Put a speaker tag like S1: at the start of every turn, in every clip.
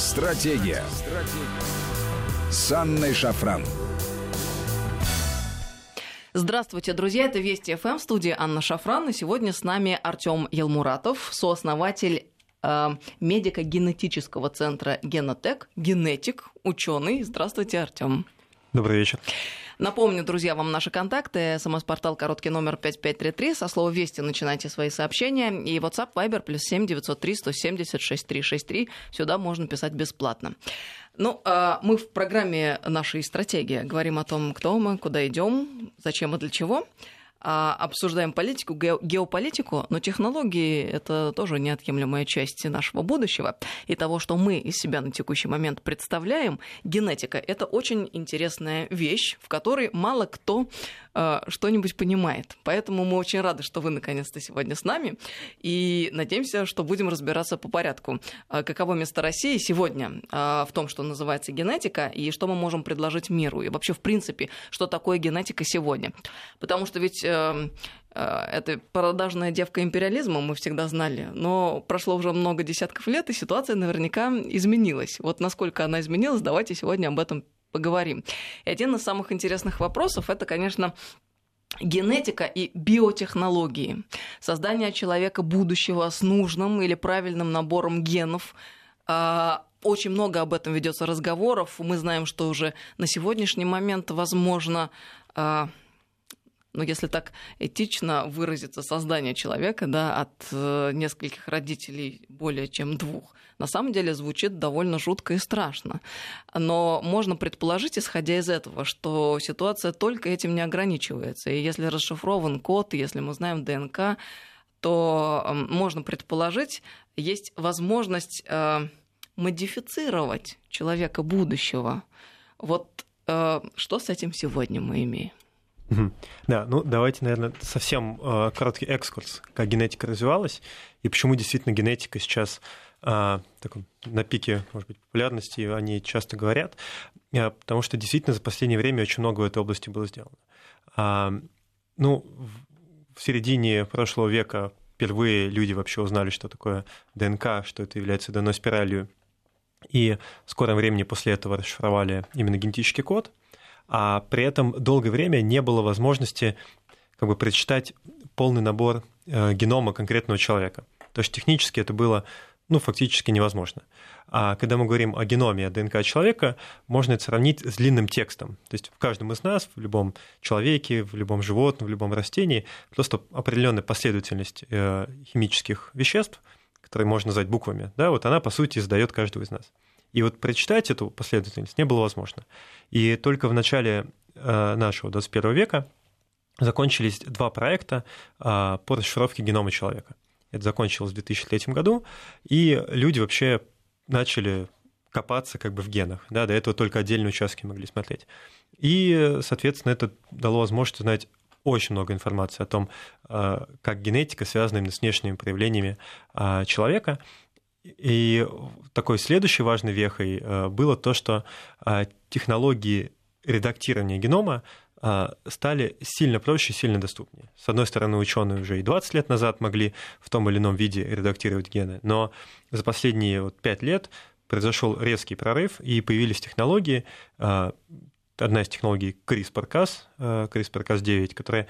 S1: Стратегия. Стратегия. С Анной Шафран.
S2: Здравствуйте, друзья. Это Вести ФМ, студия Анна Шафран. И сегодня с нами Артем Елмуратов, сооснователь э, медико-генетического центра Генотек, генетик, ученый. Здравствуйте, Артем.
S3: Добрый вечер.
S2: Напомню, друзья, вам наши контакты. СМС-портал короткий номер 5533. Со слова «Вести» начинайте свои сообщения. И WhatsApp, Viber, плюс 7 903 170 6363. Сюда можно писать бесплатно. Ну, а мы в программе нашей стратегии говорим о том, кто мы, куда идем, зачем и для чего. А, обсуждаем политику, геополитику, но технологии — это тоже неотъемлемая часть нашего будущего. И того, что мы из себя на текущий момент представляем, генетика — это очень интересная вещь, в которой мало кто что-нибудь понимает. Поэтому мы очень рады, что вы наконец-то сегодня с нами, и надеемся, что будем разбираться по порядку. А каково место России сегодня в том, что называется генетика, и что мы можем предложить миру, и вообще, в принципе, что такое генетика сегодня. Потому что ведь Эм, э, это продажная девка империализма, мы всегда знали, но прошло уже много десятков лет, и ситуация наверняка изменилась. Вот насколько она изменилась, давайте сегодня об этом поговорим. И один из самых интересных вопросов это, конечно, генетика и биотехнологии. Создание человека будущего с нужным или правильным набором генов. А, очень много об этом ведется разговоров. Мы знаем, что уже на сегодняшний момент возможно а, ну, если так этично выразиться, создание человека, да, от э, нескольких родителей более чем двух, на самом деле звучит довольно жутко и страшно. Но можно предположить, исходя из этого, что ситуация только этим не ограничивается. И если расшифрован код, если мы знаем ДНК, то э, можно предположить, есть возможность э, модифицировать человека будущего. Вот э, что с этим сегодня мы имеем?
S3: Да, ну давайте, наверное, совсем э, короткий экскурс, как генетика развивалась и почему действительно генетика сейчас э, таком, на пике, может быть, популярности, о ней часто говорят, э, потому что действительно за последнее время очень много в этой области было сделано. А, ну, в середине прошлого века впервые люди вообще узнали, что такое ДНК, что это является ДНО-спиралью, и в скором времени после этого расшифровали именно генетический код, а при этом долгое время не было возможности как бы прочитать полный набор э, генома конкретного человека. То есть технически это было ну, фактически невозможно. А когда мы говорим о геноме, ДНК человека, можно это сравнить с длинным текстом. То есть в каждом из нас, в любом человеке, в любом животном, в любом растении, просто определенная последовательность э, химических веществ, которые можно назвать буквами, да, вот она, по сути, издает каждого из нас. И вот прочитать эту последовательность не было возможно. И только в начале э, нашего 21 века закончились два проекта э, по расшифровке генома человека. Это закончилось в 2003 году, и люди вообще начали копаться как бы в генах. Да, до этого только отдельные участки могли смотреть. И, соответственно, это дало возможность узнать очень много информации о том, э, как генетика связана именно с внешними проявлениями человека. И такой следующей важной вехой э, было то, что э, технологии редактирования генома э, стали сильно проще, сильно доступнее. С одной стороны, ученые уже и 20 лет назад могли в том или ином виде редактировать гены, но за последние вот 5 лет произошел резкий прорыв, и появились технологии, одна из технологий CRISPR-Cas, CRISPR-Cas9, которая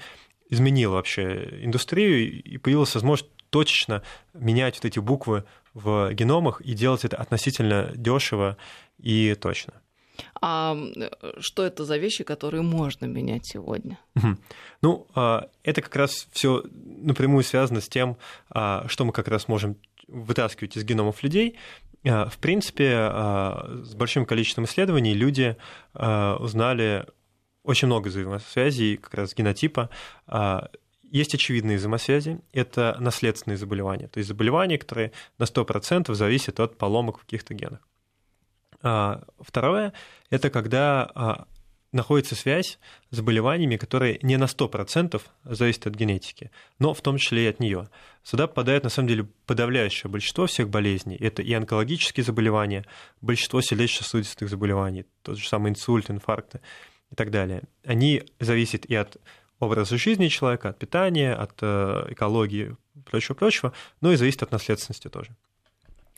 S3: изменила вообще индустрию, и появилась возможность точечно менять вот эти буквы в геномах и делать это относительно дешево и точно.
S2: А что это за вещи, которые можно менять сегодня?
S3: Ну, а, это как раз все напрямую связано с тем, а, что мы как раз можем вытаскивать из геномов людей. А, в принципе, с большим количеством исследований люди узнали очень много взаимосвязей как раз генотипа есть очевидные взаимосвязи. Это наследственные заболевания, то есть заболевания, которые на 100% зависят от поломок в каких-то генах. А, второе – это когда а, находится связь с заболеваниями, которые не на 100% зависят от генетики, но в том числе и от нее. Сюда попадает, на самом деле, подавляющее большинство всех болезней. Это и онкологические заболевания, большинство сердечно-сосудистых заболеваний, тот же самый инсульт, инфаркты и так далее. Они зависят и от образа жизни человека, от питания, от э, экологии, прочего-прочего, но и зависит от наследственности тоже.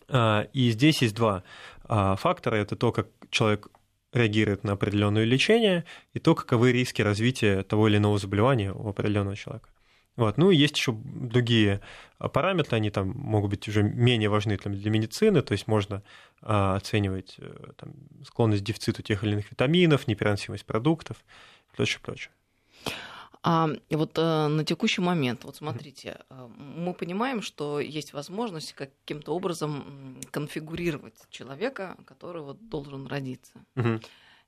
S3: А, и здесь есть два а, факторы. Это то, как человек реагирует на определенное лечение, и то, каковы риски развития того или иного заболевания у определенного человека. Вот. Ну и есть еще другие параметры, они там могут быть уже менее важны для медицины, то есть можно а, оценивать э, там, склонность к дефициту тех или иных витаминов, непереносимость продуктов и прочее, прочее.
S2: А вот э, на текущий момент, вот смотрите, э, мы понимаем, что есть возможность каким-то образом конфигурировать человека, который вот должен родиться.
S3: Угу.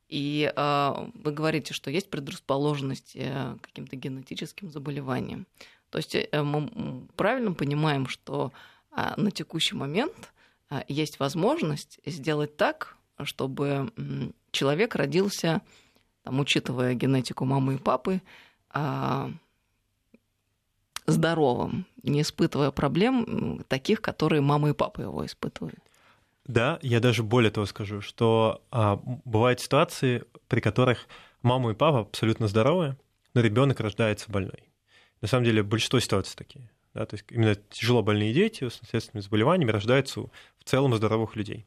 S2: И э, вы говорите, что есть предрасположенность к каким-то генетическим заболеваниям. То есть э, мы правильно понимаем, что э, на текущий момент э, есть возможность сделать так, чтобы э, человек родился, там, учитывая генетику мамы и папы, а, здоровым, не испытывая проблем таких, которые мама и папа его испытывали.
S3: Да, я даже более того скажу, что а, бывают ситуации, при которых мама и папа абсолютно здоровы, но ребенок рождается больной. На самом деле большинство ситуаций такие. Да, то есть именно тяжело больные дети с наследственными заболеваниями рождаются в целом у здоровых людей.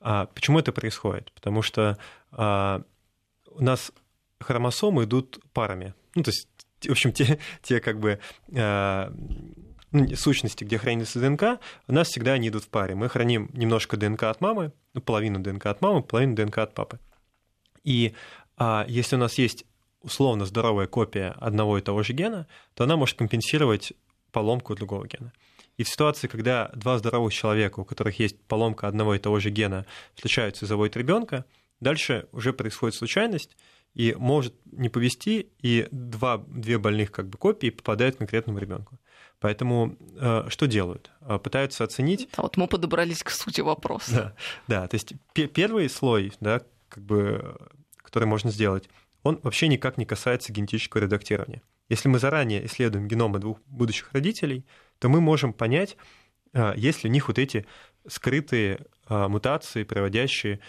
S3: А почему это происходит? Потому что а, у нас хромосомы идут парами. Ну, то есть, в общем, те, те как бы э, сущности, где хранится ДНК, у нас всегда они идут в паре. Мы храним немножко ДНК от мамы, ну, половину ДНК от мамы, половину ДНК от папы. И а, если у нас есть условно здоровая копия одного и того же гена, то она может компенсировать поломку другого гена. И в ситуации, когда два здоровых человека, у которых есть поломка одного и того же гена, встречаются и заводят ребенка, дальше уже происходит случайность, и может не повести, и два, две больных как бы копии попадают к конкретному ребенку. Поэтому э, что делают? Э, пытаются оценить.
S2: А вот мы подобрались к сути вопроса.
S3: Да, да то есть первый слой, да, как бы, который можно сделать, он вообще никак не касается генетического редактирования. Если мы заранее исследуем геномы двух будущих родителей, то мы можем понять, э, есть ли у них вот эти скрытые мутации, приводящие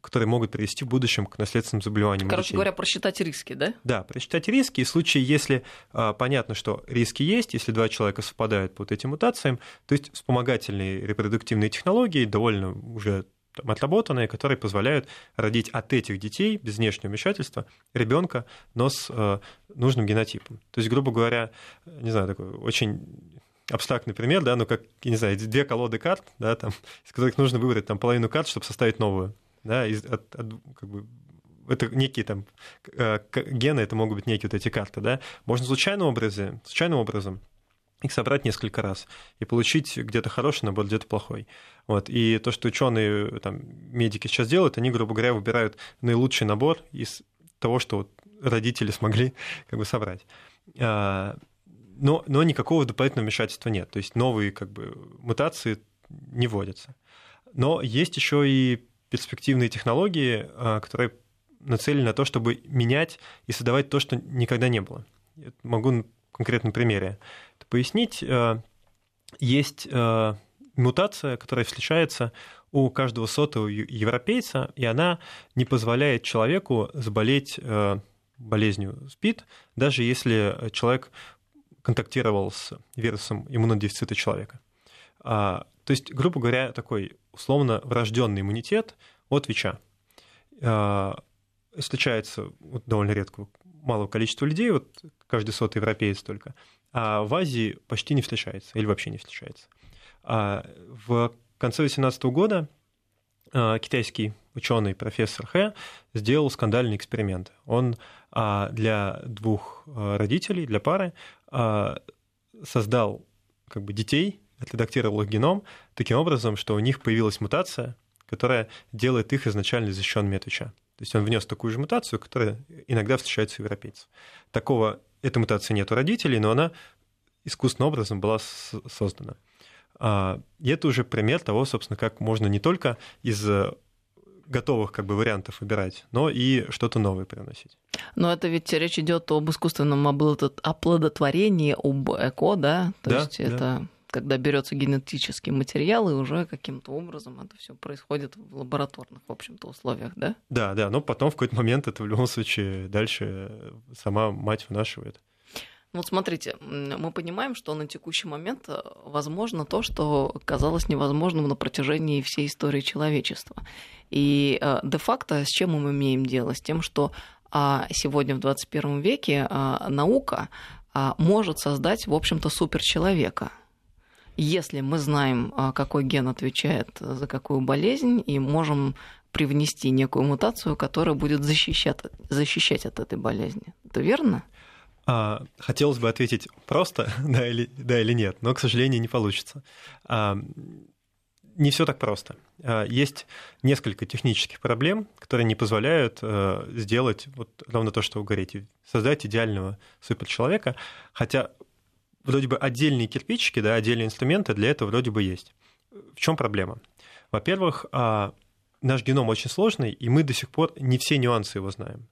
S3: которые могут привести в будущем к наследственным заболеваниям.
S2: Короче
S3: детей.
S2: говоря, просчитать риски, да?
S3: Да, просчитать риски. И в случае, если а, понятно, что риски есть, если два человека совпадают по вот этим мутациям, то есть вспомогательные репродуктивные технологии довольно уже там, отработанные, которые позволяют родить от этих детей без внешнего вмешательства ребенка, но с э, нужным генотипом. То есть, грубо говоря, не знаю, такой очень абстрактный пример, да, ну как, я не знаю, две колоды карт, да, там, из которых нужно выбрать там половину карт, чтобы составить новую да, из, от, от, как бы, это некие там э, гены, это могут быть некие вот эти карты, да, можно случайным образом, случайным образом их собрать несколько раз и получить где-то хороший набор, где-то плохой. Вот. И то, что ученые, там, медики сейчас делают, они, грубо говоря, выбирают наилучший набор из того, что вот родители смогли как бы собрать. А, но, но никакого дополнительного вмешательства нет. То есть новые как бы, мутации не вводятся. Но есть еще и перспективные технологии, а, которые нацелены на то, чтобы менять и создавать то, что никогда не было. Я могу на конкретном примере это пояснить. А, есть а, мутация, которая встречается у каждого сотого европейца, и она не позволяет человеку заболеть болезнью СПИД, даже если человек контактировал с вирусом иммунодефицита человека. То есть, грубо говоря, такой условно врожденный иммунитет от ВИЧа. А, встречается вот, довольно редко малого количества людей, вот каждый сотый европеец только, а в Азии почти не встречается или вообще не встречается. А в конце 2018 года а, китайский ученый профессор Хэ сделал скандальный эксперимент. Он а, для двух родителей, для пары, создал как бы детей, отредактировал их геном таким образом, что у них появилась мутация, которая делает их изначально защищенными от ВИЧа. То есть он внес такую же мутацию, которая иногда встречается у европейцев. Такого, этой мутации нет у родителей, но она искусственным образом была создана. А, и это уже пример того, собственно, как можно не только из готовых как бы вариантов выбирать, но и что-то новое приносить.
S2: Но это ведь речь идет об искусственном оплодотворении, об ЭКО, да? То
S3: да,
S2: есть да. Когда берется генетический материал, и уже каким-то образом это все происходит в лабораторных, в общем-то, условиях, да?
S3: Да, да, но потом в какой-то момент это в любом случае дальше сама мать вынашивает.
S2: Вот смотрите, мы понимаем, что на текущий момент э, возможно то, что казалось невозможным на протяжении всей истории человечества. И э, де-факто с чем мы имеем дело? С тем, что а, сегодня в 21 веке а, наука а, может создать, в общем-то, суперчеловека. Если мы знаем, какой ген отвечает за какую болезнь, и можем привнести некую мутацию, которая будет защищать, защищать от этой болезни. Это верно?
S3: А, хотелось бы ответить просто да или, да или нет, но, к сожалению, не получится. А, не все так просто. А, есть несколько технических проблем, которые не позволяют а, сделать вот ровно то, что вы говорите, создать идеального суперчеловека, хотя вроде бы отдельные кирпичики, да, отдельные инструменты для этого вроде бы есть. В чем проблема? Во-первых, а, наш геном очень сложный, и мы до сих пор не все нюансы его знаем.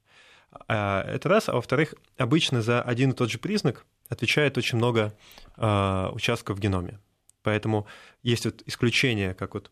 S3: А, это раз. А во-вторых, обычно за один и тот же признак отвечает очень много а, участков в геноме. Поэтому есть вот исключения, как вот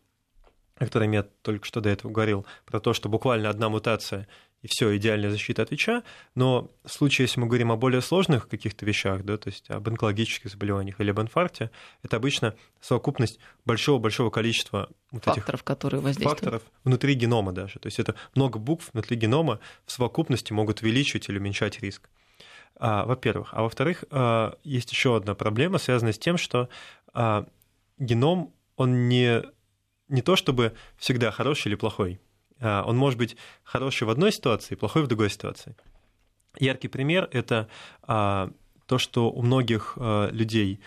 S3: котором я только что до этого говорил, про то, что буквально одна мутация и все, идеальная защита от ВИЧа, но в случае, если мы говорим о более сложных каких-то вещах, да, то есть об онкологических заболеваниях или об инфаркте, это обычно совокупность большого-большого количества
S2: вот факторов, этих которые воздействуют.
S3: Факторов внутри генома даже. То есть это много букв внутри генома в совокупности могут увеличивать или уменьшать риск. А, во-первых. А во-вторых, а, есть еще одна проблема, связанная с тем, что а, геном, он не, не то чтобы всегда хороший или плохой он может быть хороший в одной ситуации, плохой в другой ситуации. Яркий пример – это а, то, что у многих а, людей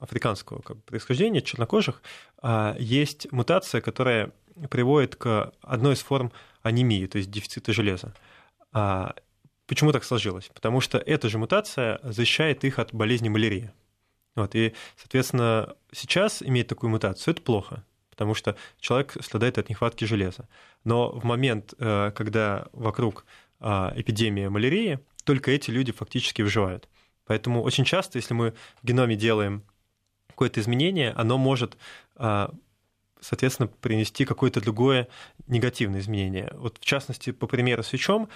S3: африканского происхождения, чернокожих, есть мутация, которая приводит к одной из форм анемии, то есть дефицита железа. Почему так сложилось? Потому что эта же мутация защищает их от болезни малярии. Вот, и, соответственно, сейчас иметь такую мутацию – это плохо потому что человек страдает от нехватки железа. Но в момент, э, когда вокруг а, эпидемия малярии, только эти люди фактически выживают. Поэтому очень часто, если мы в геноме делаем какое-то изменение, оно может а, соответственно, принести какое-то другое негативное изменение. Вот в частности, по примеру с ВИЧом,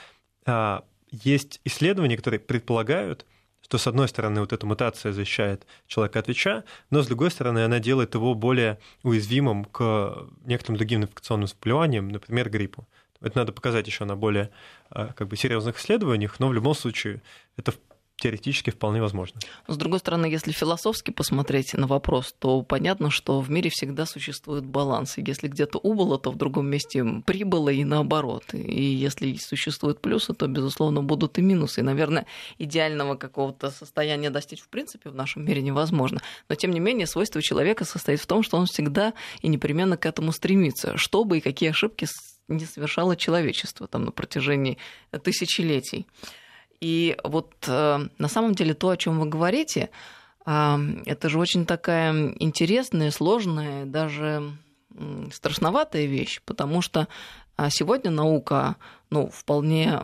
S3: а, есть исследования, которые предполагают, что, с одной стороны, вот эта мутация защищает человека от ВИЧа, но, с другой стороны, она делает его более уязвимым к некоторым другим инфекционным заболеваниям, например, гриппу. Это надо показать еще на более а, как бы, серьезных исследованиях, но в любом случае это теоретически вполне возможно.
S2: С другой стороны, если философски посмотреть на вопрос, то понятно, что в мире всегда существует баланс. И если где-то убыло, то в другом месте прибыло и наоборот. И если существуют плюсы, то, безусловно, будут и минусы. И, наверное, идеального какого-то состояния достичь в принципе в нашем мире невозможно. Но, тем не менее, свойство человека состоит в том, что он всегда и непременно к этому стремится, чтобы и какие ошибки не совершало человечество там, на протяжении тысячелетий. И вот э, на самом деле то, о чем вы говорите, э, это же очень такая интересная, сложная, даже страшноватая вещь, потому что а, сегодня наука ну, вполне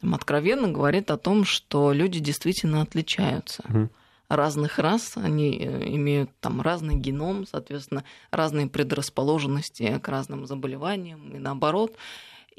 S2: откровенно говорит о том, что люди действительно отличаются. Mm. Разных рас, они э, имеют там разный геном, соответственно, разные предрасположенности к разным заболеваниям и наоборот.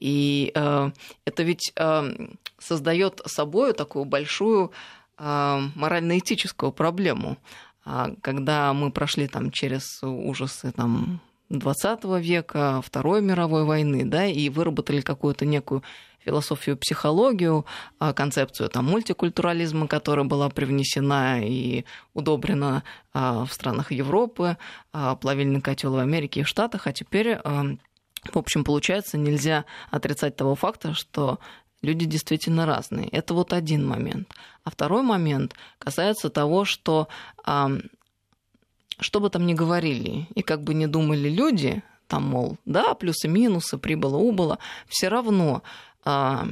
S2: И э, это ведь э, создает собой такую большую э, морально-этическую проблему. А когда мы прошли там через ужасы там, 20 века, Второй мировой войны, да, и выработали какую-то некую философию, психологию, а, концепцию там, мультикультурализма, которая была привнесена и удобрена а, в странах Европы, плавильный котел в Америке и в Штатах, а теперь в общем, получается, нельзя отрицать того факта, что люди действительно разные. Это вот один момент. А второй момент касается того, что что бы там ни говорили, и как бы ни думали люди, там, мол, да, плюсы-минусы, прибыло-убыло, все равно а,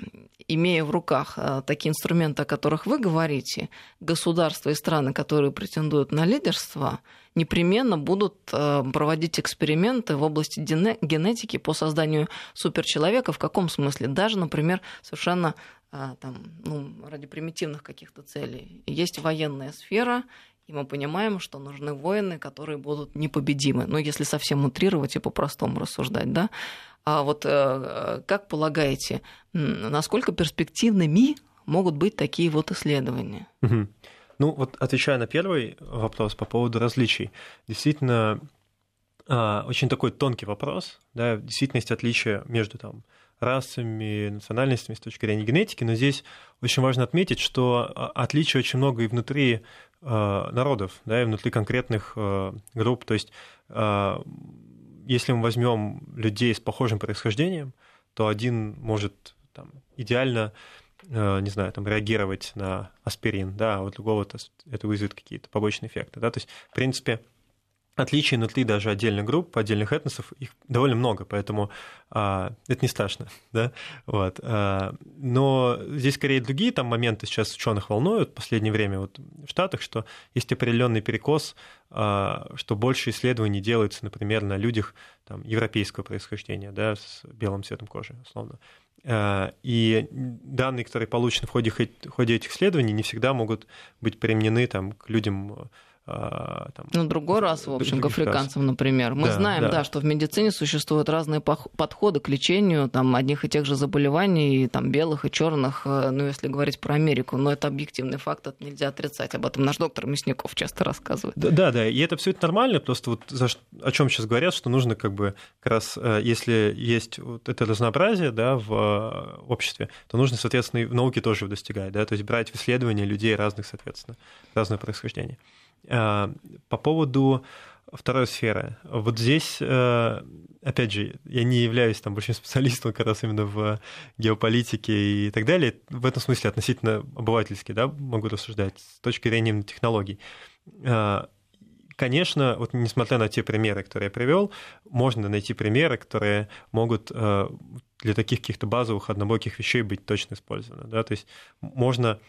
S2: имея в руках а, такие инструменты, о которых вы говорите, государства и страны, которые претендуют на лидерство, непременно будут а, проводить эксперименты в области генетики по созданию суперчеловека. В каком смысле? Даже, например, совершенно там, ну, ради примитивных каких-то целей. Есть военная сфера, и мы понимаем, что нужны воины, которые будут непобедимы. Ну, если совсем утрировать и по-простому рассуждать, да. А вот э, как полагаете, насколько перспективными могут быть такие вот исследования?
S3: Угу. Ну, вот отвечая на первый вопрос по поводу различий, действительно, а, очень такой тонкий вопрос, да, действительно есть отличия между там расами, национальностями с точки зрения генетики, но здесь очень важно отметить, что а, отличий очень много и внутри а, народов, да, и внутри конкретных групп. То есть, если мы возьмем людей с похожим происхождением, то один может там, идеально не знаю, там, реагировать на аспирин, да, а у другого это вызовет какие-то побочные эффекты. Да? То есть, в принципе, отличий внутри даже отдельных групп, отдельных этносов, их довольно много, поэтому а, это не страшно, да, вот. А, но здесь скорее другие там моменты сейчас ученых волнуют в последнее время вот в Штатах, что есть определенный перекос, а, что больше исследований делается, например, на людях там, европейского происхождения, да, с белым цветом кожи, условно. А, и данные, которые получены в ходе, в ходе этих исследований, не всегда могут быть применены там, к людям
S2: там, ну, другой раз, в общем, к африканцам, например. Мы да, знаем, да. да, что в медицине существуют разные подходы к лечению там, одних и тех же заболеваний, там, белых и черных, э, ну, если говорить про Америку. Но это объективный факт, это нельзя отрицать. Об этом наш доктор Мясников часто рассказывает.
S3: Да, да, да. и это все это нормально, просто вот за, о чем сейчас говорят, что нужно как бы как раз, э, если есть вот это разнообразие да, в э, обществе, то нужно, соответственно, и в науке тоже достигать, да, то есть брать в исследования людей разных, соответственно, разного происхождения. Э, по поводу второй сферы. Вот здесь, э, опять же, я не являюсь там большим специалистом как раз именно в геополитике и так далее. В этом смысле относительно обывательски да, могу рассуждать с точки зрения технологий. Э, конечно, вот несмотря на те примеры, которые я привел, можно найти примеры, которые могут для таких каких-то базовых однобоких вещей быть точно использованы. Да? То есть можно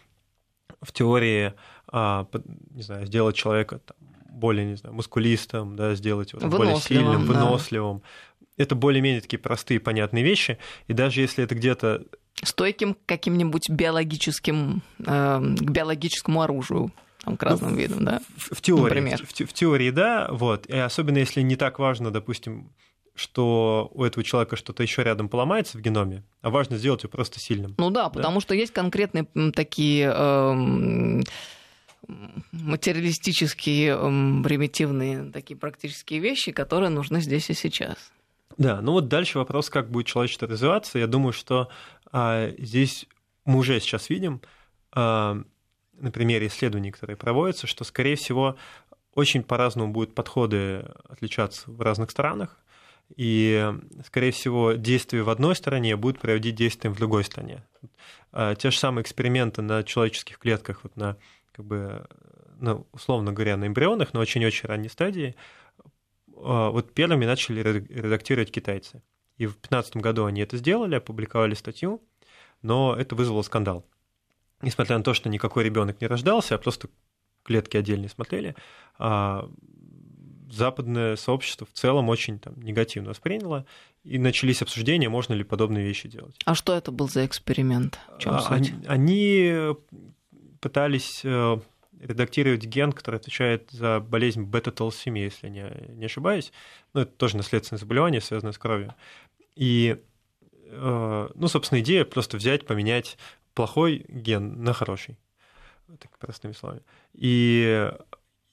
S3: в теории, а, не знаю, сделать человека там, более, не знаю, мускулистым, да, сделать его более сильным, выносливым. Да. Это более-менее такие простые, понятные вещи. И даже если это где-то
S2: стойким каким-нибудь биологическим, э, к биологическому оружию там, к разным ну, видам, да?
S3: В, в теории, Например. В, в, в теории, да, вот. И особенно если не так важно, допустим, что у этого человека что-то еще рядом поломается в геноме, а важно сделать его просто сильным.
S2: Ну да, да? потому что есть конкретные такие э, материалистические, э, примитивные такие практические вещи, которые нужны здесь и сейчас.
S3: Да, ну вот дальше вопрос, как будет человечество развиваться. Я думаю, что а, здесь мы уже сейчас видим а, на примере исследований, которые проводятся, что, скорее всего, очень по-разному будут подходы отличаться в разных странах и, скорее всего, действие в одной стране будет проводить действием в другой стране. А, те же самые эксперименты на человеческих клетках, вот на, как бы, ну, условно говоря, на эмбрионах, на очень-очень ранней стадии, а, вот первыми начали редактировать китайцы. И в 2015 году они это сделали, опубликовали статью, но это вызвало скандал. Несмотря на то, что никакой ребенок не рождался, а просто клетки отдельно смотрели, а, западное сообщество в целом очень там, негативно восприняло, и начались обсуждения, можно ли подобные вещи делать.
S2: А что это был за эксперимент? В чем а,
S3: суть? Они, они пытались э, редактировать ген, который отвечает за болезнь бета-толсемии, если не, не ошибаюсь. Ну, это тоже наследственное заболевание, связанное с кровью. И, э, ну, собственно, идея просто взять, поменять плохой ген на хороший. Так простыми словами. И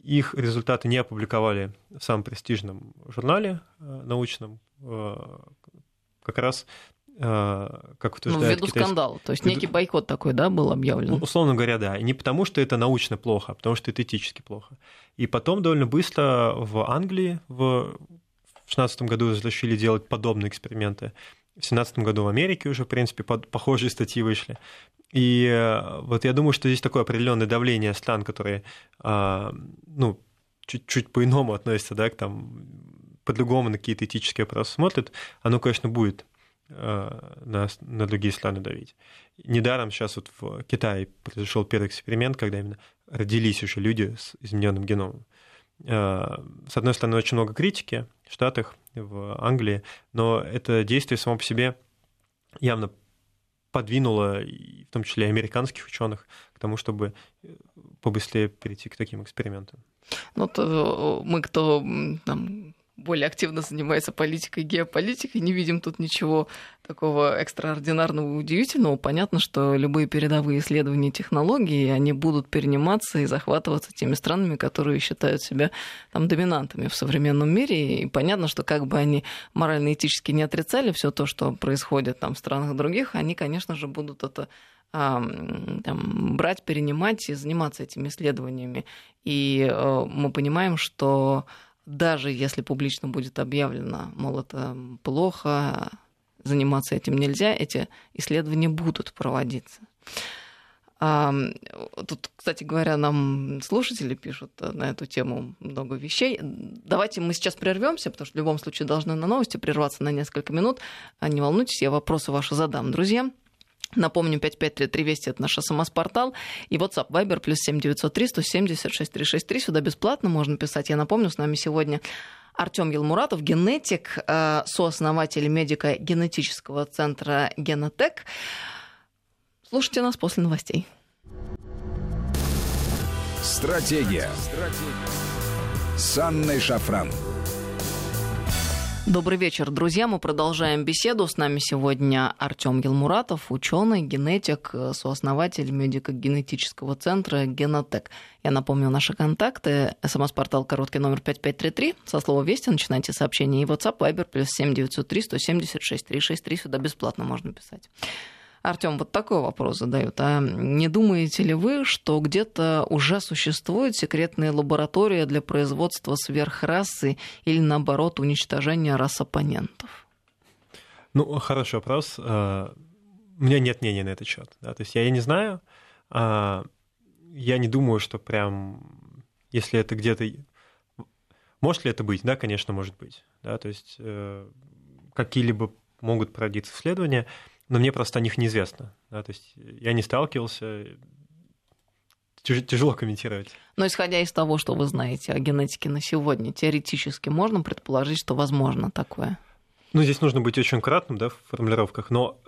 S3: их результаты не опубликовали в самом престижном журнале э, научном, э, как раз э, как утверждает
S2: ну, ввиду скандала. То есть некий бойкот такой, да, был объявлен? Ну,
S3: условно говоря, да. И не потому, что это научно плохо, а потому, что это этически плохо. И потом довольно быстро в Англии в 2016 году разрешили делать подобные эксперименты. В 2017 году в Америке уже, в принципе, под, похожие статьи вышли. И э, вот я думаю, что здесь такое определенное давление стран, которые, а, ну, чуть-чуть по-иному относятся, да, к там, по-другому на какие-то этические вопросы смотрят, оно, конечно, будет э, на, на другие страны давить. Недаром сейчас вот в Китае произошел первый эксперимент, когда именно родились уже люди с измененным геномом. Э, с одной стороны, очень много критики Штатах, в Англии, но это действие само по себе явно подвинуло, в том числе американских ученых, к тому, чтобы э, побыстрее перейти к таким экспериментам.
S2: Ну, то э, мы, кто там, более активно занимается политикой геополитикой. Не видим тут ничего такого экстраординарного и удивительного. Понятно, что любые передовые исследования технологий, они будут перениматься и захватываться теми странами, которые считают себя там доминантами в современном мире. И понятно, что как бы они морально-этически не отрицали все то, что происходит там в странах других, они, конечно же, будут это там, брать, перенимать и заниматься этими исследованиями. И э, мы понимаем, что даже если публично будет объявлено, мол, это плохо, заниматься этим нельзя, эти исследования будут проводиться. Тут, кстати говоря, нам слушатели пишут на эту тему много вещей. Давайте мы сейчас прервемся, потому что в любом случае должны на новости прерваться на несколько минут. Не волнуйтесь, я вопросы ваши задам, друзья. Напомню, 5533 Вести – это наш СМС-портал. И WhatsApp Viber плюс 7903 170 6363. Сюда бесплатно можно писать. Я напомню, с нами сегодня Артем Елмуратов, генетик, э, сооснователь медико-генетического центра «Генотек». Слушайте нас после новостей.
S1: Стратегия. Стратегия. С Анной Шафран.
S2: Добрый вечер, друзья. Мы продолжаем беседу. С нами сегодня Артем Елмуратов, ученый, генетик, сооснователь медико-генетического центра Генотек. Я напомню наши контакты. СМС-портал короткий номер 5533. Со слова «Вести» начинайте сообщение. И WhatsApp Viber плюс 7903 176 363. Сюда бесплатно можно писать. Артем, вот такой вопрос задают. А не думаете ли вы, что где-то уже существует секретная лаборатория для производства сверхрасы или, наоборот, уничтожения рас оппонентов?
S3: Ну, хороший вопрос. А, у меня нет мнения на этот счет. Да? То есть я, я не знаю. А, я не думаю, что прям, если это где-то... Может ли это быть? Да, конечно, может быть. Да? То есть э, какие-либо могут проводиться исследования но мне просто о них неизвестно. Да, то есть я не сталкивался, тяжело комментировать.
S2: Но исходя из того, что вы знаете о генетике на сегодня, теоретически можно предположить, что возможно такое?
S3: Ну, здесь нужно быть очень кратным да, в формулировках, но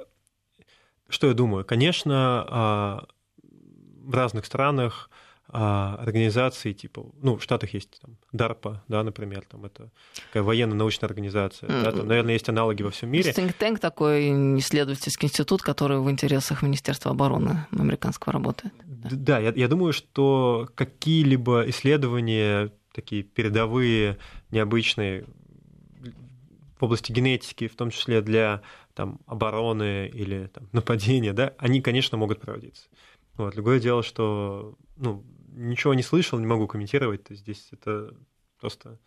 S3: что я думаю? Конечно, а, в разных странах организации типа, ну, в Штатах есть там DARPA, да, например, там это такая военно-научная организация, mm-hmm. да, там, наверное, есть аналоги во всем мире.
S2: Think Tank такой исследовательский институт, который в интересах Министерства обороны американского работает.
S3: Да, да я, я думаю, что какие-либо исследования такие передовые, необычные в области генетики, в том числе для там, обороны или там, нападения, да, они, конечно, могут проводиться. Вот. Другое дело, что ну, ничего не слышал, не могу комментировать. Здесь это просто...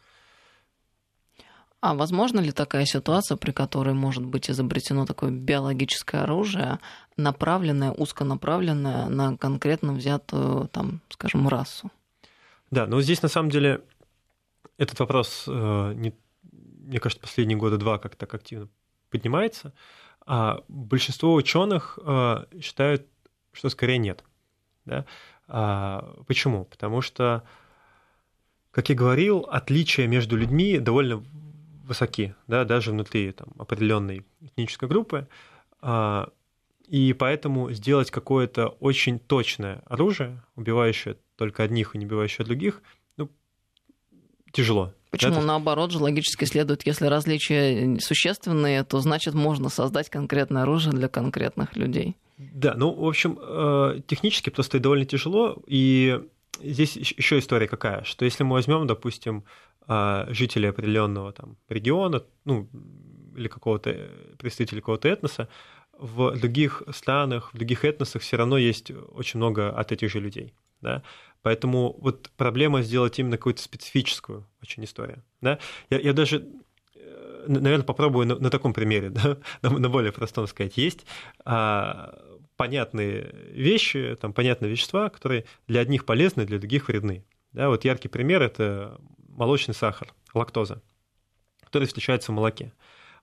S2: А возможно ли такая ситуация, при которой может быть изобретено такое биологическое оружие, направленное, узконаправленное на конкретно взятую, там, скажем, расу?
S3: Да, но здесь на самом деле этот вопрос, э, не, мне кажется, последние года два как так активно поднимается. А большинство ученых э, считают, что скорее нет. Да? А, почему? Потому что, как я говорил, отличия между людьми довольно высоки, да, даже внутри там, определенной этнической группы. А, и поэтому сделать какое-то очень точное оружие, убивающее только одних и не убивающее других, ну, тяжело.
S2: Почему Это... наоборот же логически следует, если различия существенные, то значит можно создать конкретное оружие для конкретных людей.
S3: Да, ну, в общем, э, технически просто довольно тяжело, и здесь еще история какая, что если мы возьмем, допустим, э, жителей определенного там региона, ну, или какого-то э, представителя какого-то этноса, в других странах, в других этносах все равно есть очень много от этих же людей. Да? Поэтому вот проблема сделать именно какую-то специфическую очень историю. Да? Я, я даже наверное, попробую на, на таком примере, да, на, на более простом сказать. Есть а, понятные вещи, там, понятные вещества, которые для одних полезны, для других вредны. Да, вот яркий пример – это молочный сахар, лактоза, который встречается в молоке.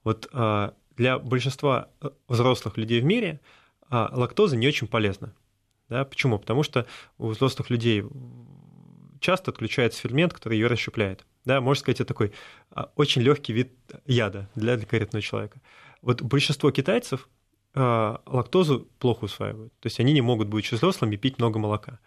S3: Вот а, для большинства э, взрослых людей в мире а, лактоза не очень полезна. Да, почему? Потому что у взрослых людей часто отключается фермент, который ее расщепляет. Да, можно сказать, это такой а, очень легкий вид яда для конкретного человека. Вот большинство китайцев а, лактозу плохо усваивают. То есть они не могут, быть взрослыми, пить много молока.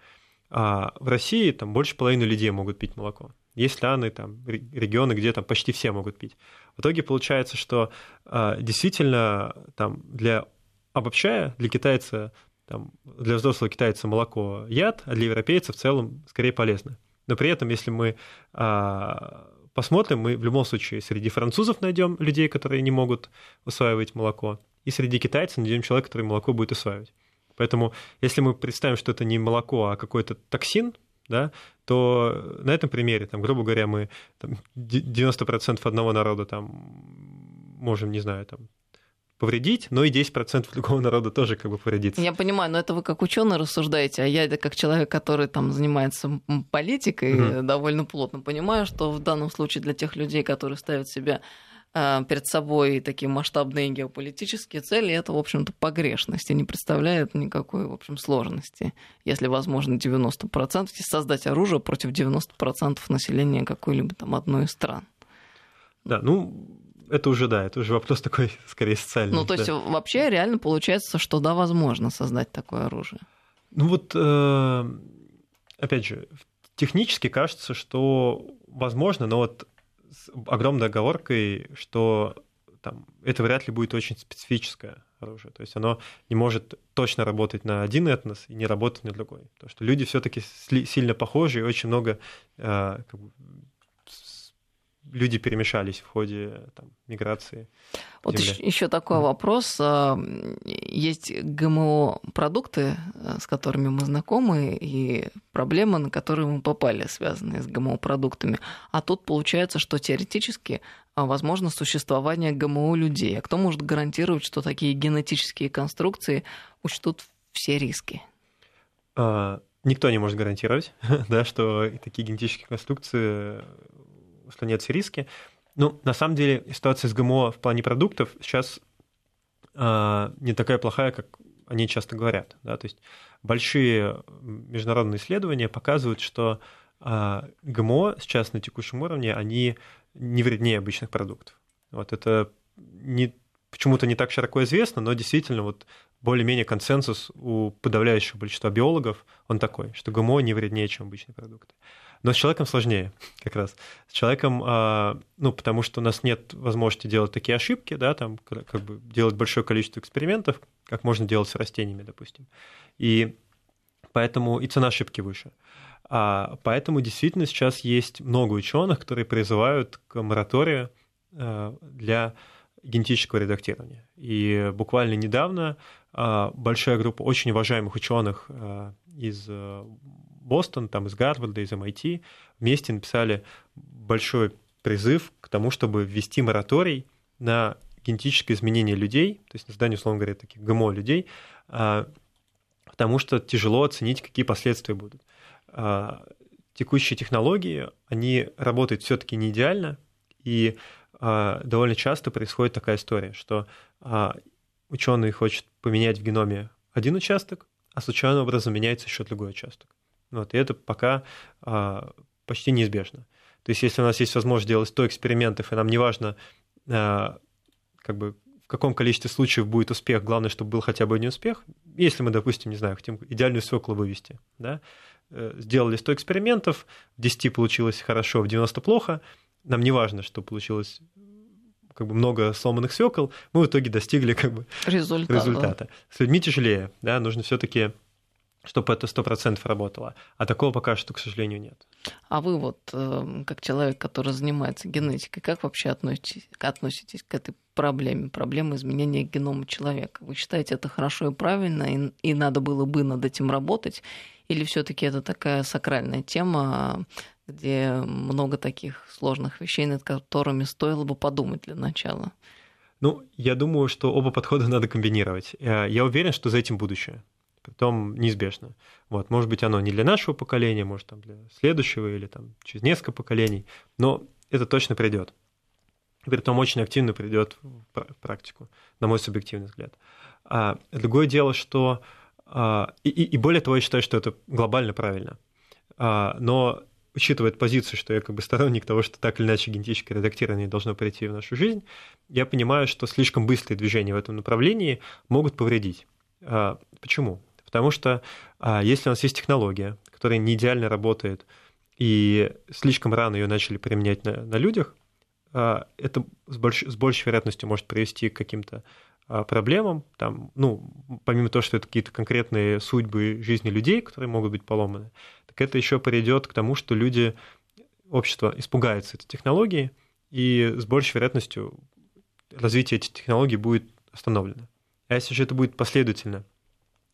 S3: А в России там больше половины людей могут пить молоко. Есть страны, там, регионы, где там почти все могут пить. В итоге получается, что а, действительно там для обобщая, для китайца, там, для взрослого китайца молоко яд, а для европейца в целом скорее полезно. Но при этом, если мы а, посмотрим, мы в любом случае среди французов найдем людей, которые не могут усваивать молоко, и среди китайцев найдем человека, который молоко будет усваивать. Поэтому, если мы представим, что это не молоко, а какой-то токсин, да, то на этом примере, там, грубо говоря, мы там, 90% одного народа там, можем, не знаю, там, повредить, но и 10% другого народа тоже как бы повредится.
S2: Я понимаю, но это вы как ученый рассуждаете, а я это как человек, который там занимается политикой mm довольно плотно, понимаю, что в данном случае для тех людей, которые ставят себя а, перед собой такие масштабные геополитические цели, это, в общем-то, погрешность и не представляет никакой, в общем, сложности. Если возможно 90%, создать оружие против 90% населения какой-либо там одной из стран.
S3: Да, ну, это уже, да, это уже вопрос такой, скорее, социальный.
S2: Ну, то есть,
S3: да.
S2: вообще реально получается, что да, возможно создать такое оружие.
S3: Ну вот, э, опять же, технически кажется, что возможно, но вот с огромной оговоркой, что там, это вряд ли будет очень специфическое оружие. То есть оно не может точно работать на один этнос и не работать на другой. Потому что люди все-таки сильно похожи, и очень много э, как бы, люди перемешались в ходе там, миграции.
S2: Вот еще такой да. вопрос. А, есть ГМО-продукты, э, с которыми мы знакомы, и проблемы, на которые мы попали, связанные с ГМО-продуктами. А тут получается, что теоретически а, возможно существование ГМО людей. А кто может гарантировать, что такие генетические конструкции учтут все риски?
S3: А, никто не может гарантировать, да, что такие генетические конструкции устранять все риски. Ну, на самом деле, ситуация с ГМО в плане продуктов сейчас э, не такая плохая, как они часто говорят. Да? То есть большие международные исследования показывают, что э, ГМО сейчас на текущем уровне, они не вреднее обычных продуктов. Вот это не, почему-то не так широко известно, но действительно вот более-менее консенсус у подавляющего большинства биологов, он такой, что ГМО не вреднее, чем обычные продукты. Но с человеком сложнее как раз. С человеком, а, ну, потому что у нас нет возможности делать такие ошибки, да, там, как бы делать большое количество экспериментов, как можно делать с растениями, допустим. И поэтому и цена ошибки выше. А, поэтому действительно сейчас есть много ученых, которые призывают к мораторию а, для генетического редактирования. И буквально недавно большая группа очень уважаемых ученых из Бостон, там из Гарварда, из MIT вместе написали большой призыв к тому, чтобы ввести мораторий на генетическое изменение людей, то есть на создание, условно говоря, таких ГМО людей, а, потому что тяжело оценить, какие последствия будут. А, текущие технологии, они работают все-таки не идеально, и а, довольно часто происходит такая история, что ученый хочет поменять в геноме один участок, а случайным образом меняется еще другой участок. Вот, и это пока а, почти неизбежно. То есть если у нас есть возможность делать 100 экспериментов, и нам не важно, а, как бы, в каком количестве случаев будет успех, главное, чтобы был хотя бы один успех, если мы, допустим, не знаю, хотим идеальную свеклу вывести, да, э, сделали 100 экспериментов, в 10 получилось хорошо, в 90 плохо, нам не важно, что получилось как бы много сломанных свекол, мы в итоге достигли как бы
S2: результата.
S3: результата. С людьми тяжелее, да, нужно все-таки чтобы это сто процентов работало. А такого пока что, к сожалению, нет.
S2: А вы вот, эм, как человек, который занимается генетикой, как вообще относитесь, относитесь к этой проблеме, проблеме изменения генома человека? Вы считаете это хорошо и правильно, и, и надо было бы над этим работать? Или все таки это такая сакральная тема, где много таких сложных вещей, над которыми стоило бы подумать для начала?
S3: Ну, я думаю, что оба подхода надо комбинировать. Э, я уверен, что за этим будущее потом неизбежно. Вот, может быть, оно не для нашего поколения, может, там для следующего или там через несколько поколений, но это точно придет. Притом очень активно придет в практику, на мой субъективный взгляд. А другое дело, что а, и, и более того, я считаю, что это глобально правильно. А, но учитывая позицию, что я как бы сторонник того, что так или иначе генетическое редактирование должно прийти в нашу жизнь, я понимаю, что слишком быстрые движения в этом направлении могут повредить. А, почему? Потому что а, если у нас есть технология, которая не идеально работает и слишком рано ее начали применять на, на людях, а, это с, больш, с большей вероятностью может привести к каким-то а, проблемам, там, ну, помимо того, что это какие-то конкретные судьбы жизни людей, которые могут быть поломаны, так это еще приведет к тому, что люди, общество испугается этой технологии, и с большей вероятностью развитие этих технологий будет остановлено. А если же это будет последовательно,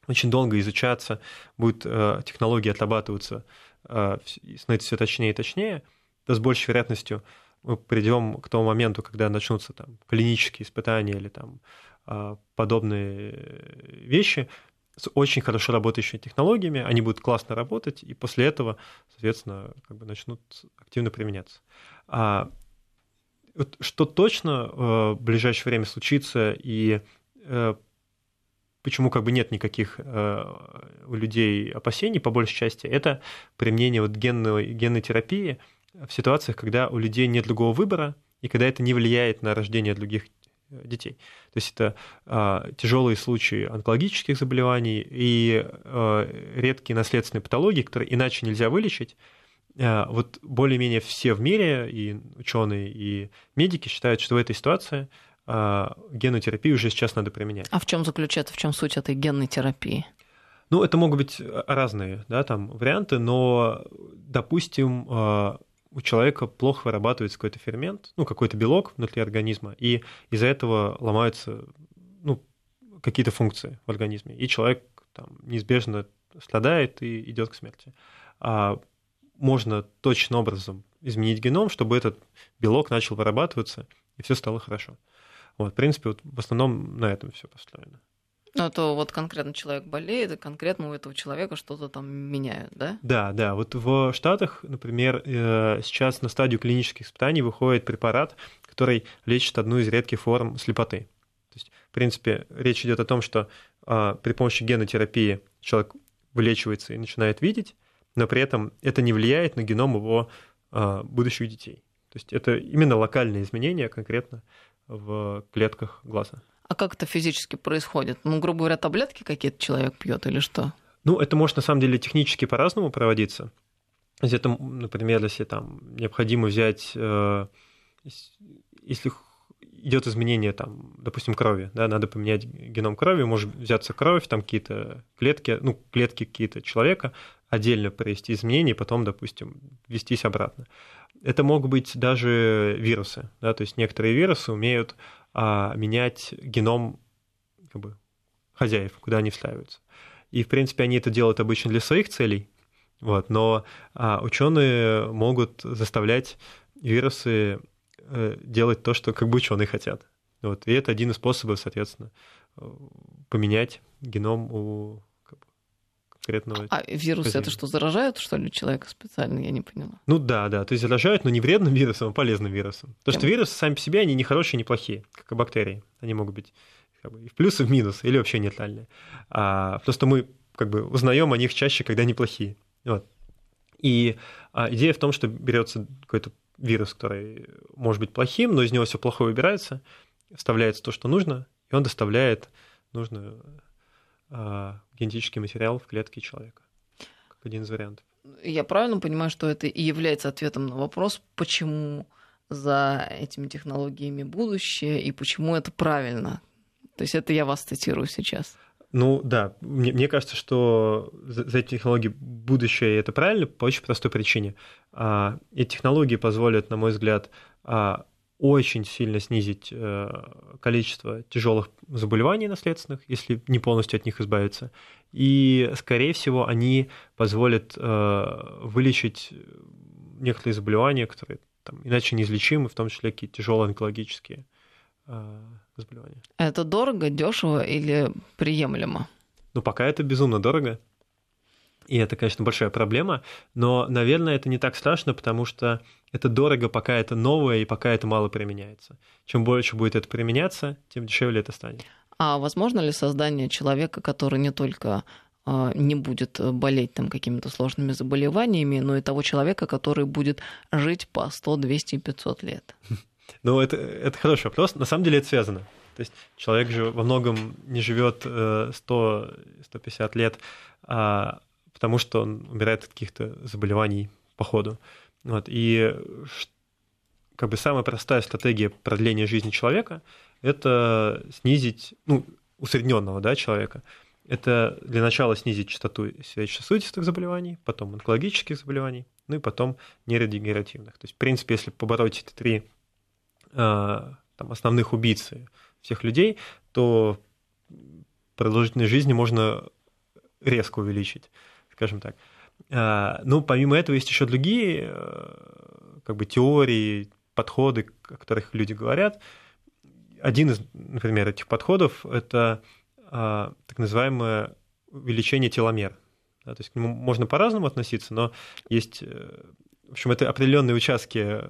S3: очень долго изучаться, будет э, технологии отрабатываться, э, становиться все точнее и точнее, то с большей вероятностью мы придем к тому моменту, когда начнутся там клинические испытания или там э, подобные вещи с очень хорошо работающими технологиями, они будут классно работать, и после этого, соответственно, как бы начнут активно применяться. А вот что точно в ближайшее время случится и почему как бы нет никаких э, у людей опасений, по большей части, это применение вот генной, генной терапии в ситуациях, когда у людей нет другого выбора, и когда это не влияет на рождение других э, детей. То есть это э, тяжелые случаи онкологических заболеваний и э, редкие наследственные патологии, которые иначе нельзя вылечить. Э, вот более-менее все в мире, и ученые, и медики считают, что в этой ситуации генную терапию уже сейчас надо применять.
S2: А в чем заключается, в чем суть этой генной терапии?
S3: Ну, это могут быть разные да, там, варианты, но, допустим, а, у человека плохо вырабатывается какой-то фермент, ну, какой-то белок внутри организма, и из-за этого ломаются ну, какие-то функции в организме, и человек там, неизбежно страдает и идет к смерти. А можно точным образом изменить геном, чтобы этот белок начал вырабатываться, и все стало хорошо. Вот, в принципе, вот в основном на этом все построено.
S2: Ну, то вот конкретно человек болеет, и конкретно у этого человека что-то там меняют, да?
S3: Да, да. Вот в Штатах, например, э, сейчас на стадию клинических испытаний выходит препарат, который лечит одну из редких форм слепоты. То есть, в принципе, речь идет о том, что а, при помощи генотерапии человек вылечивается и начинает видеть, но при этом это не влияет на геном его а, будущих детей. То есть это именно локальные изменения конкретно в клетках глаза.
S2: А как это физически происходит? Ну, грубо говоря, таблетки какие-то человек пьет или что?
S3: Ну, это может на самом деле технически по-разному проводиться. Если это, например, если там необходимо взять, э, если идет изменение, там, допустим, крови, да, надо поменять геном крови, может взяться кровь, там какие-то клетки, ну, клетки какие-то человека, отдельно провести изменения, потом, допустим, ввестись обратно. Это могут быть даже вирусы, да, то есть некоторые вирусы умеют а, менять геном как бы, хозяев, куда они встраиваются. И, в принципе, они это делают обычно для своих целей, вот, но а, ученые могут заставлять вирусы э, делать то, что как бы ученые хотят. Вот, и это один из способов, соответственно, э, поменять геном у конкретного.
S2: А вирусы это что, заражают, что ли, человека специально? Я не поняла.
S3: Ну да, да. То есть заражают, но не вредным вирусом, а полезным вирусом. То, что вирусы сами по себе, они не хорошие, не плохие, как и бактерии. Они могут быть как бы, и в плюс, и в минус, или вообще нейтральные. А, просто мы как бы узнаем о них чаще, когда они плохие. Вот. И а, идея в том, что берется какой-то вирус, который может быть плохим, но из него все плохое выбирается, вставляется то, что нужно, и он доставляет нужную а, генетический материал в клетке человека, как один из вариантов.
S2: Я правильно понимаю, что это и является ответом на вопрос, почему за этими технологиями будущее и почему это правильно? То есть это я вас цитирую сейчас.
S3: Ну да, мне, мне кажется, что за, за эти технологии будущее и это правильно по очень простой причине. А, эти технологии позволят, на мой взгляд, а, очень сильно снизить э, количество тяжелых заболеваний наследственных, если не полностью от них избавиться. И, скорее всего, они позволят э, вылечить некоторые заболевания, которые там, иначе неизлечимы, в том числе какие-то тяжелые онкологические э, заболевания.
S2: Это дорого, дешево или приемлемо?
S3: Ну, пока это безумно дорого. И это, конечно, большая проблема, но, наверное, это не так страшно, потому что это дорого, пока это новое и пока это мало применяется. Чем больше будет это применяться, тем дешевле это станет.
S2: А возможно ли создание человека, который не только а, не будет болеть там какими-то сложными заболеваниями, но и того человека, который будет жить по 100, 200 и 500 лет?
S3: Ну, это, это хороший вопрос. На самом деле это связано. То есть человек же во многом не живет 100-150 лет, а потому что он умирает от каких-то заболеваний по ходу. Вот. И как бы самая простая стратегия продления жизни человека – это снизить, ну, усредненного да, человека, это для начала снизить частоту сердечно-сосудистых заболеваний, потом онкологических заболеваний, ну и потом нейродегенеративных. То есть, в принципе, если побороть эти три а, там, основных убийцы всех людей, то продолжительность жизни можно резко увеличить, скажем так. А, ну, помимо этого, есть еще другие э, как бы, теории, подходы, о которых люди говорят. Один из, например, этих подходов – это а, так называемое увеличение теломер. Да, то есть к нему можно по-разному относиться, но есть, э, в общем, это определенные участки э,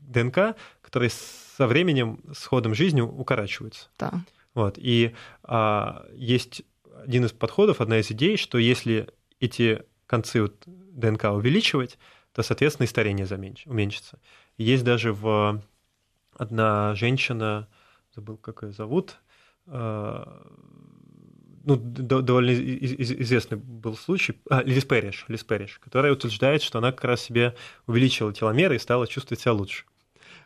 S3: ДНК, которые со временем, с ходом жизни укорачиваются.
S2: Да.
S3: Вот. И а, есть один из подходов, одна из идей, что если эти концы вот ДНК увеличивать, то, соответственно, и старение уменьшится. Есть даже в одна женщина, забыл, как ее зовут, а, ну, довольно известный был случай, а, Лиз Перриш, Лиз Перриш, которая утверждает, что она как раз себе увеличила теломеры и стала чувствовать себя лучше.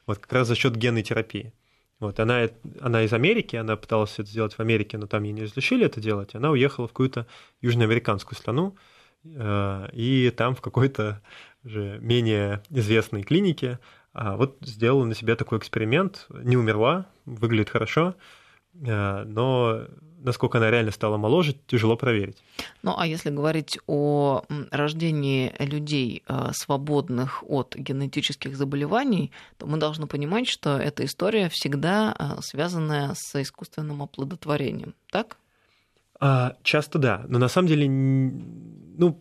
S3: Вот как раз за счет генной терапии. Вот, она, она из Америки, она пыталась это сделать в Америке, но там ей не разрешили это делать. Она уехала в какую-то южноамериканскую страну, э, и там в какой-то же менее известной клинике а вот сделала на себе такой эксперимент, не умерла, выглядит хорошо, э, но насколько она реально стала моложе, тяжело проверить.
S2: Ну, а если говорить о рождении людей, э, свободных от генетических заболеваний, то мы должны понимать, что эта история всегда э, связанная с искусственным оплодотворением, так?
S3: А, часто да, но на самом деле, ну,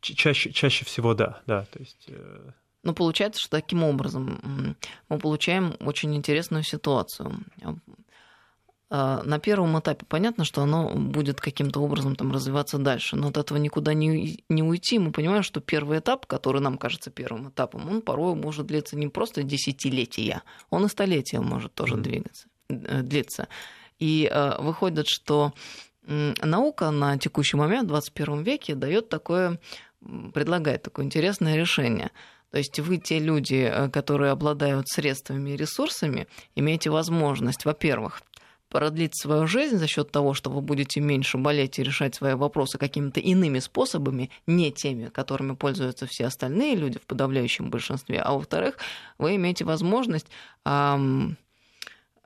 S3: чаще, чаще всего да, да, то есть... Э,
S2: ну, получается, что таким образом мы получаем очень интересную ситуацию. А, на первом этапе понятно, что оно будет каким-то образом там развиваться дальше, но от этого никуда не, не уйти. Мы понимаем, что первый этап, который нам кажется первым этапом, он порой может длиться не просто десятилетия, он и столетия может тоже mm-hmm. двигаться, э, длиться. И э, выходит, что наука на текущий момент, в 21 веке, дает такое, предлагает такое интересное решение. То есть вы, те люди, э, которые обладают средствами и ресурсами, имеете возможность, во-первых, продлить свою жизнь за счет того, что вы будете меньше болеть и решать свои вопросы какими-то иными способами, не теми, которыми пользуются все остальные люди в подавляющем большинстве, а во-вторых, вы имеете возможность эм,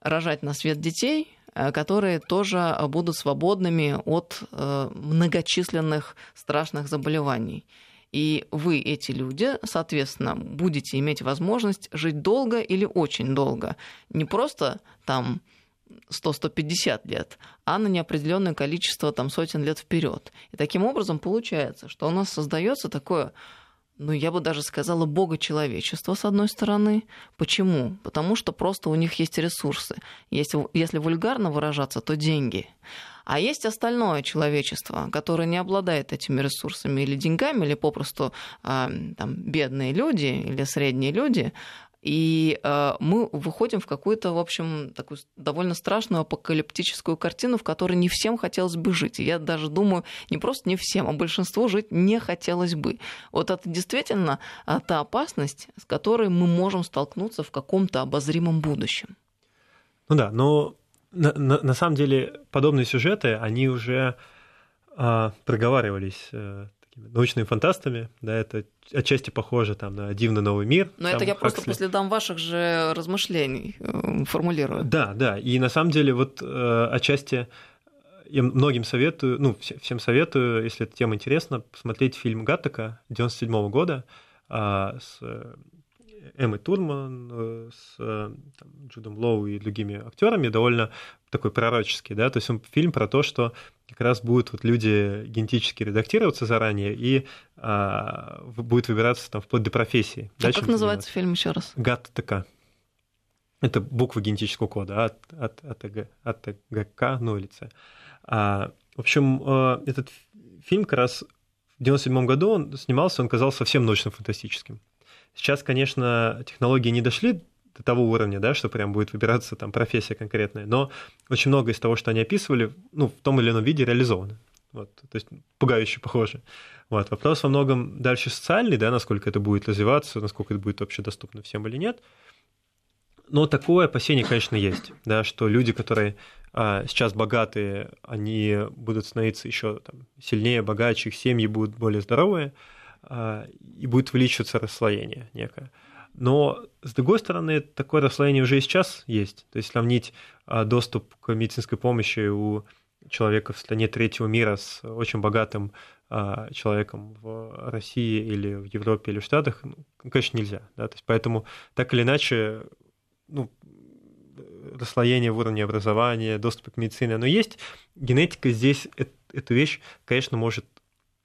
S2: рожать на свет детей, э, которые тоже будут свободными от э, многочисленных страшных заболеваний. И вы, эти люди, соответственно, будете иметь возможность жить долго или очень долго. Не просто там 100-150 лет, а на неопределенное количество там, сотен лет вперед. И таким образом получается, что у нас создается такое, ну, я бы даже сказала, богочеловечество, с одной стороны. Почему? Потому что просто у них есть ресурсы. Если, если вульгарно выражаться, то деньги. А есть остальное человечество, которое не обладает этими ресурсами или деньгами, или попросту э, там, бедные люди или средние люди, и э, мы выходим в какую-то, в общем, такую довольно страшную апокалиптическую картину, в которой не всем хотелось бы жить. И я даже думаю, не просто не всем, а большинству жить не хотелось бы. Вот это действительно э, та опасность, с которой мы можем столкнуться в каком-то обозримом будущем.
S3: Ну да, но на, на, на самом деле подобные сюжеты, они уже э, проговаривались э, научными фантастами, да, это отчасти похоже там на «Дивный новый мир».
S2: Но это я Хаксли. просто по следам ваших же размышлений э, формулирую.
S3: Да, да, и на самом деле вот э, отчасти я многим советую, ну, всем советую, если эта тема интересна, посмотреть фильм Гаттека 97 года а, с Эммой Турман, э, с там, Джудом Лоу и другими актерами, довольно такой пророческий, да, то есть он фильм про то, что как раз будут вот люди генетически редактироваться заранее и а, будет выбираться там вплоть до профессии.
S2: А как называется фильм еще раз?
S3: ГАТ ТК. Это буквы генетического кода от, от, от, от ГК, ну или С. А, в общем, э, этот фильм как раз в 97 году он снимался, он казался совсем научно-фантастическим. Сейчас, конечно, технологии не дошли до того уровня, да, что прям будет выбираться там профессия конкретная, но очень много из того, что они описывали, ну, в том или ином виде реализовано. Вот, то есть пугающе похоже. Вот. Вопрос во многом дальше социальный, да, насколько это будет развиваться, насколько это будет общедоступно всем или нет. Но такое опасение, конечно, есть, да, что люди, которые а, сейчас богатые, они будут становиться еще там, сильнее, богаче, их семьи будут более здоровые, и будет увеличиваться расслоение некое. Но, с другой стороны, такое расслоение уже и сейчас есть. То есть сравнить а, доступ к медицинской помощи у человека в стране третьего мира с очень богатым а, человеком в России или в Европе или в Штатах, ну, конечно, нельзя. Да? То есть поэтому так или иначе ну, расслоение в уровне образования, доступ к медицине, оно есть. Генетика здесь эту вещь, конечно, может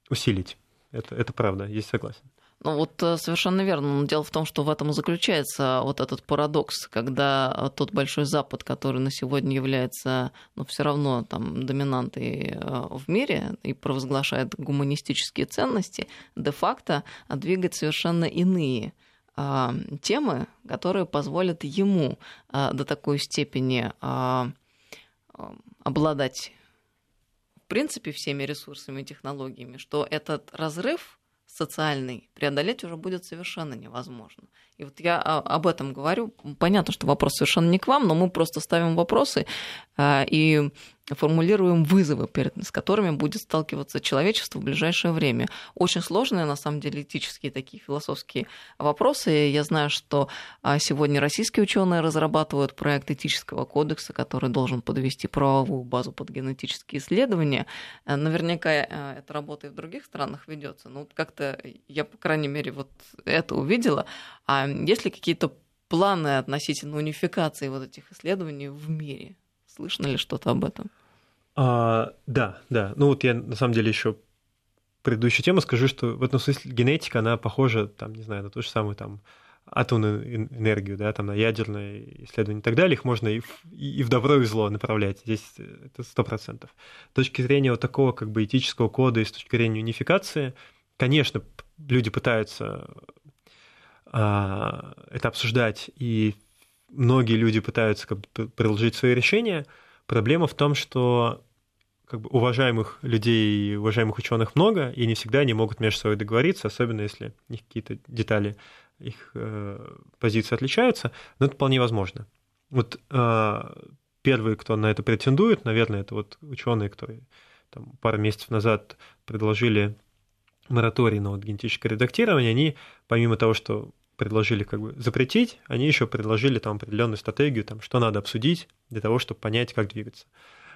S3: усилить. Это, это правда, есть согласен.
S2: Ну вот э, совершенно верно. Но дело в том, что в этом и заключается вот этот парадокс, когда тот большой Запад, который на сегодня является, ну, все равно там доминантой э, в мире и провозглашает гуманистические ценности, де-факто двигает совершенно иные а, темы, которые позволят ему а, до такой степени а, обладать принципе всеми ресурсами и технологиями, что этот разрыв социальный преодолеть уже будет совершенно невозможно. И вот я об этом говорю. Понятно, что вопрос совершенно не к вам, но мы просто ставим вопросы и формулируем вызовы, с которыми будет сталкиваться человечество в ближайшее время. Очень сложные, на самом деле, этические такие философские вопросы. Я знаю, что а, сегодня российские ученые разрабатывают проект этического кодекса, который должен подвести правовую базу под генетические исследования. Э, наверняка э, эта работа и в других странах ведется. Но как-то я, по крайней мере, вот это увидела. А есть ли какие-то планы относительно унификации вот этих исследований в мире? Слышно ли что-то об этом?
S3: А, да, да. Ну вот я на самом деле еще предыдущую тему скажу, что в этом смысле генетика, она похожа, там, не знаю, на ту же самую там атомную энергию, да, там, на ядерное исследование и так далее, их можно и в, и в добро, и в зло направлять. Здесь это сто процентов. С точки зрения вот такого как бы этического кода и с точки зрения унификации, конечно, люди пытаются это обсуждать, и многие люди пытаются как бы приложить свои решения. Проблема в том, что как бы уважаемых людей уважаемых ученых много, и не всегда они могут между собой договориться, особенно если у них какие-то детали их э, позиции отличаются, но это вполне возможно. Вот э, первые, кто на это претендует, наверное, это вот ученые, которые там, пару месяцев назад предложили мораторий на вот генетическое редактирование, они, помимо того, что предложили как бы запретить, они еще предложили там определенную стратегию, там, что надо обсудить для того, чтобы понять, как двигаться.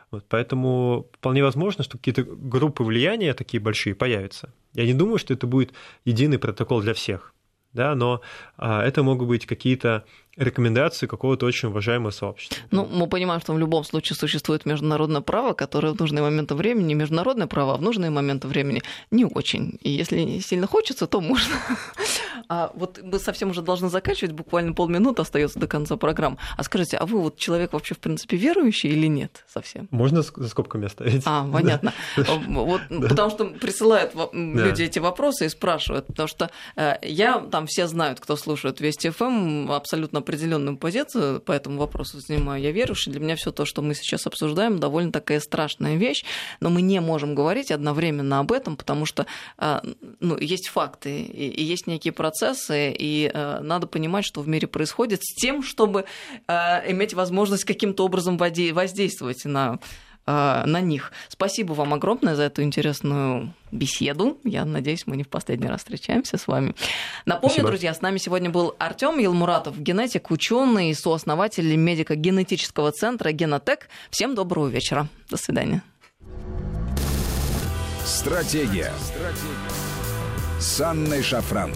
S3: Вот, поэтому вполне возможно, что какие-то группы влияния такие большие появятся. Я не думаю, что это будет единый протокол для всех, да, но а, это могут быть какие-то рекомендации какого-то очень уважаемого сообщества.
S2: Ну, мы понимаем, что в любом случае существует международное право, которое в нужные моменты времени, международное право, а в нужные моменты времени не очень. И если сильно хочется, то можно. А вот мы совсем уже должны заканчивать, буквально полминуты остается до конца программы. А скажите, а вы вот человек вообще в принципе верующий или нет совсем?
S3: Можно за скобками оставить.
S2: А, понятно. Вот, потому что присылают люди эти вопросы и спрашивают, потому что э, я, там все знают, кто слушает Вести ФМ, эм, абсолютно определенную позицию по этому вопросу занимаю. Я верующий. Для меня все то, что мы сейчас обсуждаем, довольно такая страшная вещь, но мы не можем говорить одновременно об этом, потому что э, ну, есть факты и есть некие процессы, и э, надо понимать, что в мире происходит с тем, чтобы э, иметь возможность каким-то образом воздействовать на на них. Спасибо вам огромное за эту интересную беседу. Я надеюсь, мы не в последний раз встречаемся с вами. Напомню, Спасибо. друзья, с нами сегодня был Артем Елмуратов, генетик, ученый и сооснователь медико-генетического центра Генотек. Всем доброго вечера. До свидания.
S1: Стратегия. Стратегия. С Анной Шафран.